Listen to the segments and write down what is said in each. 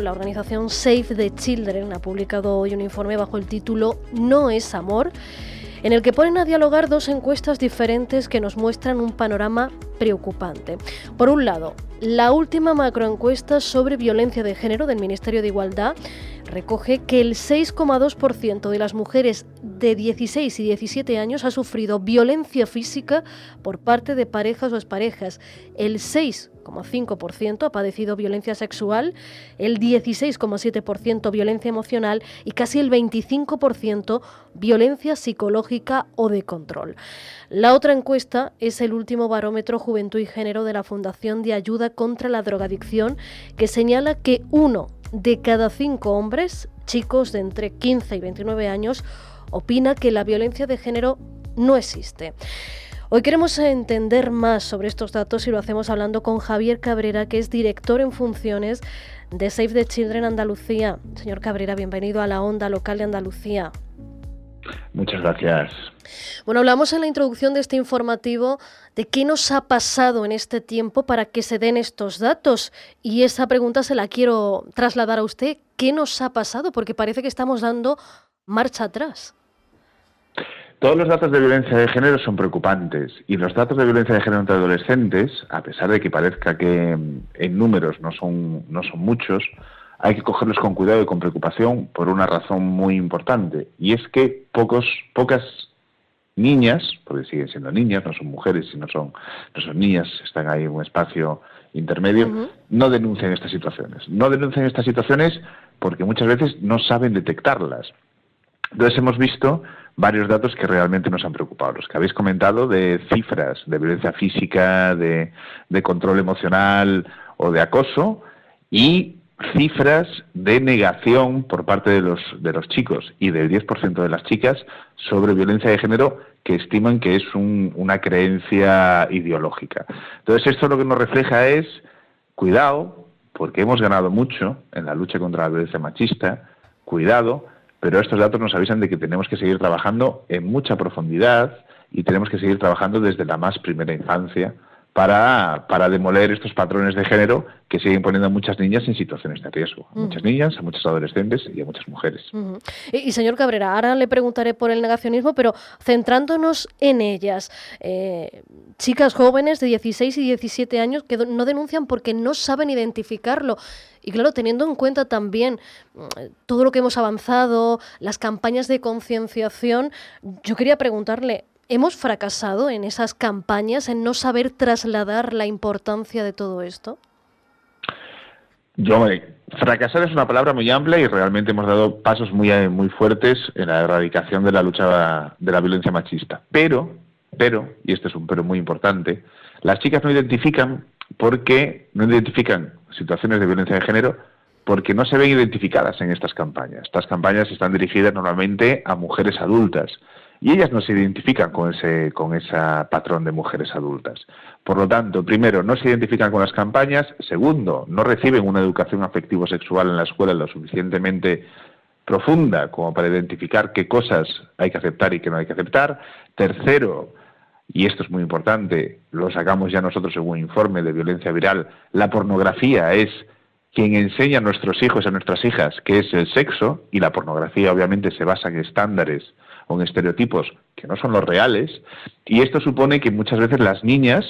La organización Save the Children ha publicado hoy un informe bajo el título No es amor, en el que ponen a dialogar dos encuestas diferentes que nos muestran un panorama preocupante. Por un lado, la última macroencuesta sobre violencia de género del Ministerio de Igualdad recoge que el 6,2% de las mujeres de 16 y 17 años ha sufrido violencia física por parte de parejas o exparejas. El 6,5% ha padecido violencia sexual, el 16,7% violencia emocional y casi el 25% violencia psicológica o de control. La otra encuesta es el último barómetro Juventud y Género de la Fundación de Ayuda contra la Drogadicción, que señala que uno de cada cinco hombres, chicos de entre 15 y 29 años, opina que la violencia de género no existe. Hoy queremos entender más sobre estos datos y lo hacemos hablando con Javier Cabrera, que es director en funciones de Save the Children Andalucía. Señor Cabrera, bienvenido a la onda local de Andalucía. Muchas gracias. Bueno, hablamos en la introducción de este informativo de qué nos ha pasado en este tiempo para que se den estos datos. Y esa pregunta se la quiero trasladar a usted. ¿Qué nos ha pasado? Porque parece que estamos dando marcha atrás. Todos los datos de violencia de género son preocupantes y los datos de violencia de género entre adolescentes, a pesar de que parezca que en números no son, no son muchos, hay que cogerlos con cuidado y con preocupación por una razón muy importante, y es que pocos, pocas niñas, porque siguen siendo niñas, no son mujeres, sino son, no son niñas, están ahí en un espacio intermedio, no denuncian estas situaciones. No denuncian estas situaciones porque muchas veces no saben detectarlas. Entonces hemos visto varios datos que realmente nos han preocupado. Los que habéis comentado de cifras de violencia física, de, de control emocional o de acoso y cifras de negación por parte de los, de los chicos y del 10% de las chicas sobre violencia de género que estiman que es una creencia ideológica. Entonces, esto lo que nos refleja es cuidado, porque hemos ganado mucho en la lucha contra la violencia machista, cuidado, pero estos datos nos avisan de que tenemos que seguir trabajando en mucha profundidad y tenemos que seguir trabajando desde la más primera infancia para, para demoler estos patrones de género que siguen poniendo a muchas niñas en situaciones de riesgo. A muchas niñas, a muchos adolescentes y a muchas mujeres. y, señor Cabrera, ahora le preguntaré por el negacionismo, pero centrándonos en ellas, eh, chicas jóvenes de 16 y 17 años que no denuncian porque no saben identificarlo. Y claro, teniendo en cuenta también mm, todo lo que hemos avanzado, las campañas de concienciación, yo quería preguntarle, ¿Hemos fracasado en esas campañas, en no saber trasladar la importancia de todo esto? Yo, fracasar es una palabra muy amplia y realmente hemos dado pasos muy, muy fuertes en la erradicación de la lucha de la violencia machista. Pero, pero, y este es un pero muy importante, las chicas no identifican porque no identifican situaciones de violencia de género porque no se ven identificadas en estas campañas. Estas campañas están dirigidas normalmente a mujeres adultas y ellas no se identifican con ese, con ese patrón de mujeres adultas. Por lo tanto, primero, no se identifican con las campañas. Segundo, no reciben una educación afectivo-sexual en la escuela lo suficientemente profunda como para identificar qué cosas hay que aceptar y qué no hay que aceptar. Tercero, y esto es muy importante, lo sacamos ya nosotros en un informe de violencia viral, la pornografía es quien enseña a nuestros hijos y a nuestras hijas qué es el sexo, y la pornografía obviamente se basa en estándares con estereotipos que no son los reales, y esto supone que muchas veces las niñas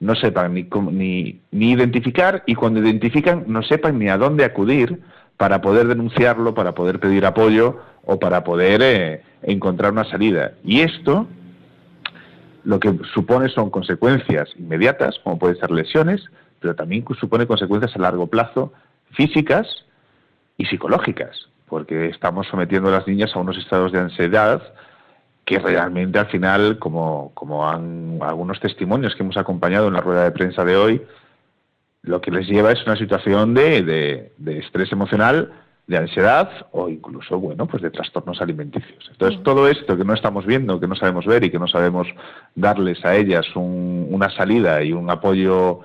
no sepan ni, ni, ni identificar y cuando identifican no sepan ni a dónde acudir para poder denunciarlo, para poder pedir apoyo o para poder eh, encontrar una salida. Y esto lo que supone son consecuencias inmediatas, como pueden ser lesiones, pero también supone consecuencias a largo plazo físicas y psicológicas porque estamos sometiendo a las niñas a unos estados de ansiedad que realmente al final, como, como han algunos testimonios que hemos acompañado en la rueda de prensa de hoy, lo que les lleva es una situación de, de, estrés emocional, de ansiedad o incluso, bueno, pues de trastornos alimenticios. Entonces, todo esto que no estamos viendo, que no sabemos ver y que no sabemos darles a ellas una salida y un apoyo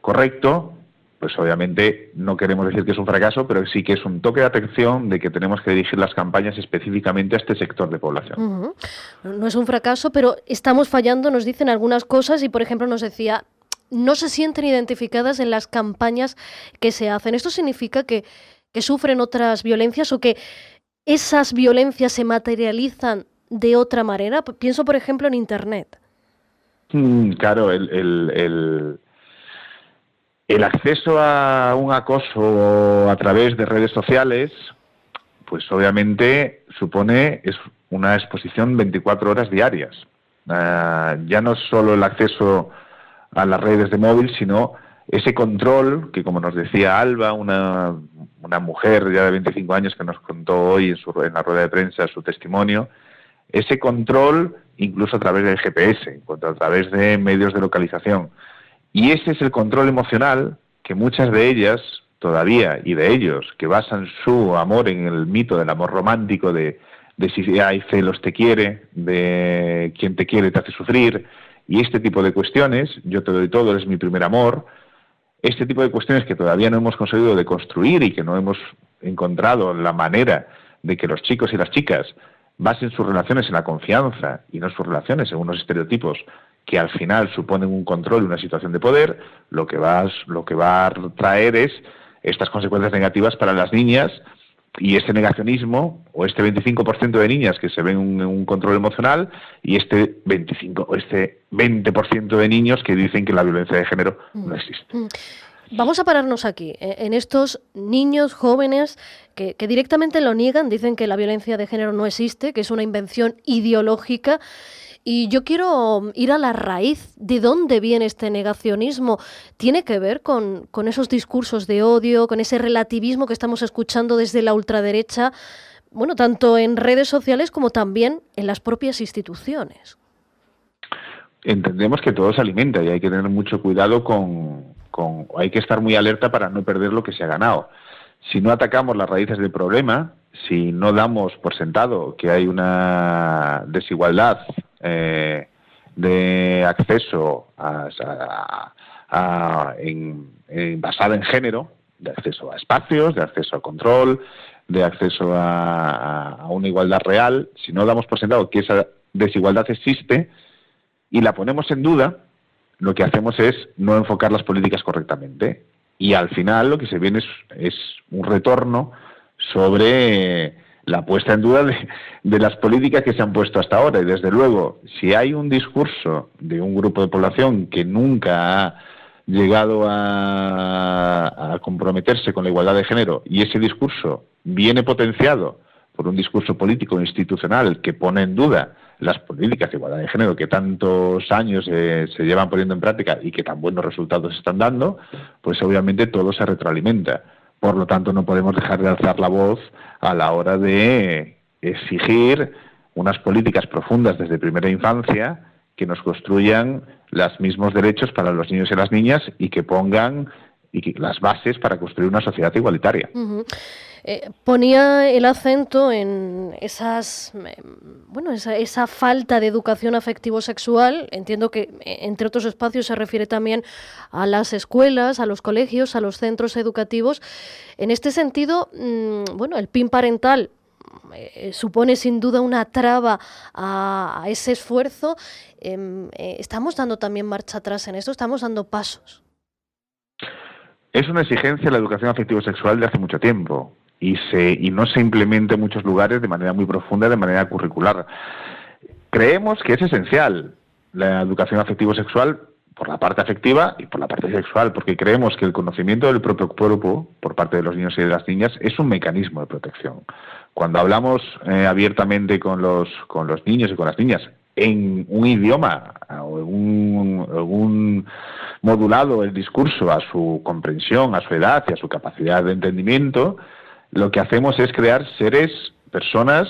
correcto, pues obviamente no queremos decir que es un fracaso, pero sí que es un toque de atención de que tenemos que dirigir las campañas específicamente a este sector de población. No es un fracaso, pero estamos fallando, nos dicen algunas cosas y, por ejemplo, nos decía, no se sienten identificadas en las campañas que se hacen. Esto significa que, que sufren otras violencias o que esas violencias se materializan de otra manera? Pienso, por ejemplo, en Internet. Mm, claro, el, el, acceso a un acoso a través de redes sociales, pues obviamente supone es una exposición 24 horas diarias. Ah, ya no solo el acceso a las redes de móvil, sino ese control que, como nos decía Alba, una, una mujer ya de 25 años que nos contó hoy en, su, en la rueda de prensa su testimonio, ese control incluso a través del GPS, a través de medios de localización. Y ese es el control emocional que muchas de ellas todavía y de ellos que basan su amor en el mito del amor romántico de, de si hay celos te quiere, de quien te quiere te hace sufrir y este tipo de cuestiones, yo te doy todo, eres mi primer amor, este tipo de cuestiones que todavía no hemos conseguido de construir y que no hemos encontrado la manera de que los chicos y las chicas basen sus relaciones en la confianza y no sus relaciones en unos estereotipos que al final suponen un control y una situación de poder, lo que va, lo que va a traer es estas consecuencias negativas para las niñas y este negacionismo o este 25% de niñas que se ven en un control emocional y este 25 o este 20% de niños que dicen que la violencia de género no mm. existe. Mm. Vamos a pararnos aquí, eh, en estos niños jóvenes que, directamente lo niegan, dicen que la violencia de género no existe, que es una invención ideológica. Y yo quiero ir a la raíz de dónde viene este negacionismo. ¿Tiene que ver con, con, esos discursos de odio, con ese relativismo que estamos escuchando desde la ultraderecha, bueno, tanto en redes sociales como también en las propias instituciones? Entendemos que todo se alimenta y hay que tener mucho cuidado con, hay que estar muy alerta para no perder lo que se ha ganado. Si no atacamos las raíces del problema, si no damos por sentado que hay una desigualdad eh, de acceso basada en género, de acceso a espacios, de acceso a control, de acceso a, una igualdad real, si no damos por sentado que esa desigualdad existe y la ponemos en duda, lo que hacemos es no enfocar las políticas correctamente. Y al final lo que se viene es, un retorno sobre la puesta en duda de, las políticas que se han puesto hasta ahora. Y desde luego, si hay un discurso de un grupo de población que nunca ha llegado a, a comprometerse con la igualdad de género y ese discurso viene potenciado por un discurso político institucional que pone en duda las políticas de igualdad de género que tantos años eh, se llevan poniendo en práctica y que tan buenos resultados están dando, pues obviamente todo se retroalimenta. Por lo tanto, no podemos dejar de alzar la voz a la hora de exigir unas políticas profundas desde primera infancia que nos construyan los mismos derechos para los niños y las niñas y que pongan y las bases para construir una sociedad igualitaria. Eh, ponía el acento en esas, eh, bueno, esa, falta de educación afectivo-sexual. Entiendo que, eh, entre otros espacios, se refiere también a las escuelas, a los colegios, a los centros educativos. En este sentido, mm, bueno, el PIN parental supone sin duda una traba a, ese esfuerzo. Em, ¿Estamos dando también marcha atrás en esto? ¿Estamos dando pasos? Es una exigencia la educación afectivo-sexual de hace mucho tiempo y, se, y no se implementa en muchos lugares de manera muy profunda, de manera curricular. Creemos que es esencial la educación afectivo-sexual por la parte afectiva y por la parte sexual, porque creemos que el conocimiento del propio cuerpo por parte de los niños y de las niñas es un mecanismo de protección. Cuando hablamos eh, abiertamente con los, con los niños y con las niñas en un idioma o en un, modulado el discurso a su comprensión, a su edad y a su capacidad de entendimiento, lo que hacemos es crear seres, personas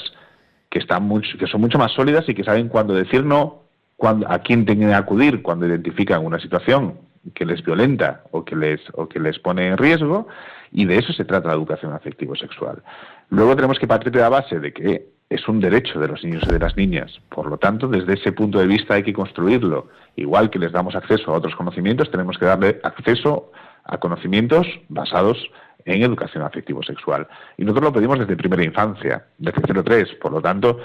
que, están que son mucho más sólidas y que saben cuándo decir no, cuándo, a quién tienen que acudir cuando identifican una situación que les violenta o que les, o que les pone en riesgo, y de eso se trata la educación afectivo-sexual. Luego tenemos que partir de la base de que es un derecho de los niños y de las niñas. Por lo tanto, desde ese punto de vista hay que construirlo. Igual que les damos acceso a otros conocimientos, tenemos que darle acceso a conocimientos basados en educación afectivo-sexual. Y nosotros lo pedimos desde primera infancia, desde 0-3. Por lo tanto,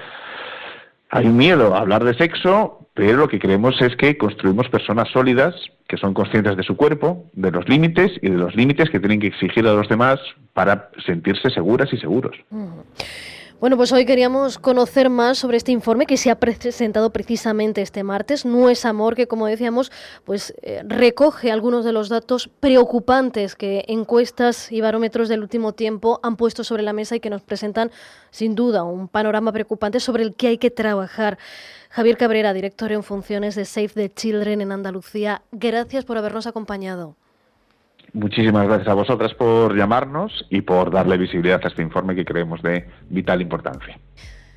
Hay miedo a hablar de sexo, pero lo que creemos es que construimos personas sólidas que son conscientes de su cuerpo, de los límites y de los límites que tienen que exigir a los demás para sentirse seguras y seguros. Bueno, pues hoy queríamos conocer más sobre este informe que se ha presentado precisamente este martes. No es amor, que como decíamos, pues eh, recoge algunos de los datos preocupantes que encuestas y barómetros del último tiempo han puesto sobre la mesa y que nos presentan sin duda un panorama preocupante sobre el que hay que trabajar. Javier Cabrera, director en funciones de Save the Children en Andalucía, gracias por habernos acompañado. Muchísimas gracias a vosotras por llamarnos y por darle visibilidad a este informe que creemos de vital importancia.